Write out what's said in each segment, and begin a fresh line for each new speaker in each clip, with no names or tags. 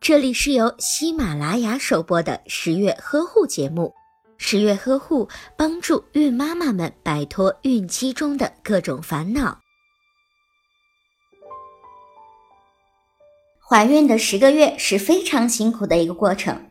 这里是由喜马拉雅首播的十月呵护节目。十月呵护帮助孕妈妈们摆脱孕期中的各种烦恼。
怀孕的十个月是非常辛苦的一个过程，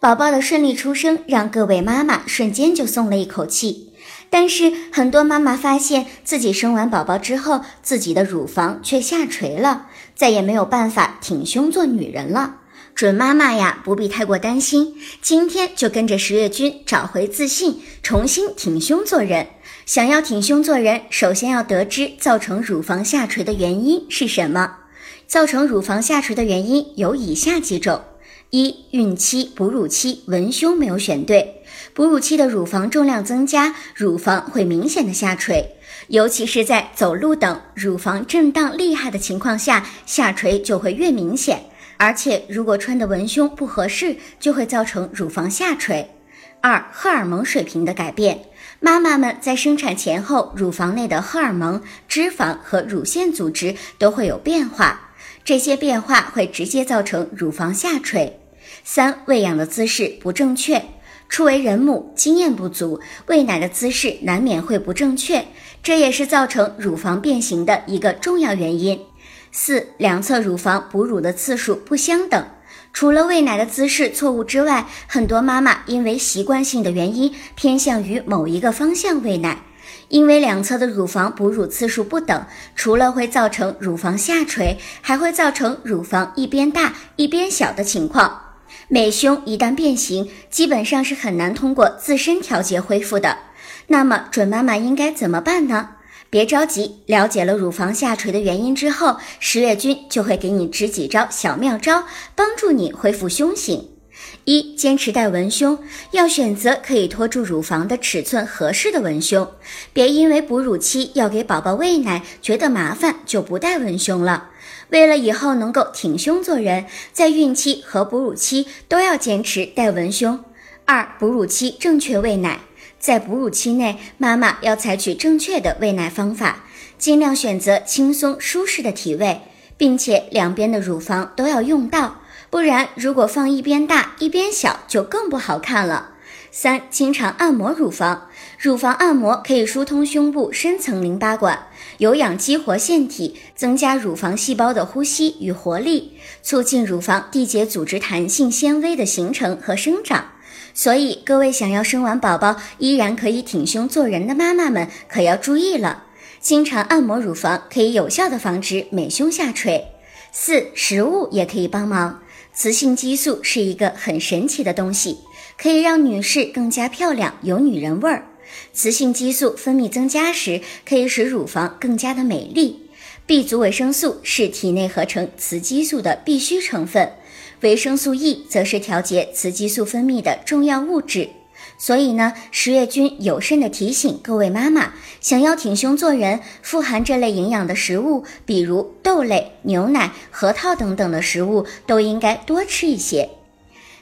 宝宝的顺利出生让各位妈妈瞬间就松了一口气。但是很多妈妈发现自己生完宝宝之后，自己的乳房却下垂了，再也没有办法挺胸做女人了。准妈妈呀，不必太过担心，今天就跟着十月君找回自信，重新挺胸做人。想要挺胸做人，首先要得知造成乳房下垂的原因是什么。造成乳房下垂的原因有以下几种：一、孕期、哺乳期文胸没有选对。哺乳期的乳房重量增加，乳房会明显的下垂，尤其是在走路等乳房震荡厉害的情况下，下垂就会越明显。而且如果穿的文胸不合适，就会造成乳房下垂。二、荷尔蒙水平的改变，妈妈们在生产前后，乳房内的荷尔蒙、脂肪和乳腺组织都会有变化，这些变化会直接造成乳房下垂。三、喂养的姿势不正确。初为人母，经验不足，喂奶的姿势难免会不正确，这也是造成乳房变形的一个重要原因。四，两侧乳房哺乳的次数不相等，除了喂奶的姿势错误之外，很多妈妈因为习惯性的原因偏向于某一个方向喂奶，因为两侧的乳房哺乳次数不等，除了会造成乳房下垂，还会造成乳房一边大一边小的情况。美胸一旦变形，基本上是很难通过自身调节恢复的。那么，准妈妈应该怎么办呢？别着急，了解了乳房下垂的原因之后，十月君就会给你支几招小妙招，帮助你恢复胸型。一、坚持戴文胸，要选择可以托住乳房的尺寸合适的文胸，别因为哺乳期要给宝宝喂奶觉得麻烦就不戴文胸了。为了以后能够挺胸做人，在孕期和哺乳期都要坚持戴文胸。二、哺乳期正确喂奶，在哺乳期内，妈妈要采取正确的喂奶方法，尽量选择轻松舒适的体位，并且两边的乳房都要用到。不然，如果放一边大一边小，就更不好看了。三、经常按摩乳房，乳房按摩可以疏通胸部深层淋巴管，有氧激活腺体，增加乳房细胞的呼吸与活力，促进乳房缔结组织弹性纤维的形成和生长。所以，各位想要生完宝宝依然可以挺胸做人的妈妈们，可要注意了。经常按摩乳房可以有效的防止美胸下垂。四、食物也可以帮忙。雌性激素是一个很神奇的东西，可以让女士更加漂亮，有女人味儿。雌性激素分泌增加时，可以使乳房更加的美丽。B 族维生素是体内合成雌激素的必需成分，维生素 E 则是调节雌激素分泌的重要物质。所以呢，十月君有慎的提醒各位妈妈，想要挺胸做人，富含这类营养的食物，比如豆类、牛奶、核桃等等的食物，都应该多吃一些。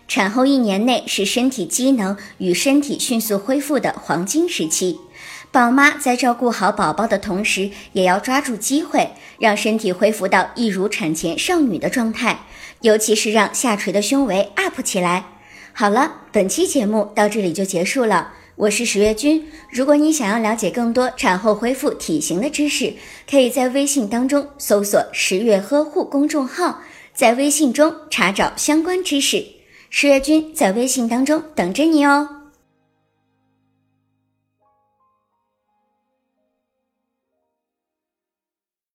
产后一年内是身体机能与身体迅速恢复的黄金时期，宝妈在照顾好宝宝的同时，也要抓住机会，让身体恢复到一如产前少女的状态，尤其是让下垂的胸围 up 起来。好了，本期节目到这里就结束了。我是十月君，如果你想要了解更多产后恢复体型的知识，可以在微信当中搜索“十月呵护”公众号，在微信中查找相关知识。十月君在微信当中等着你哦。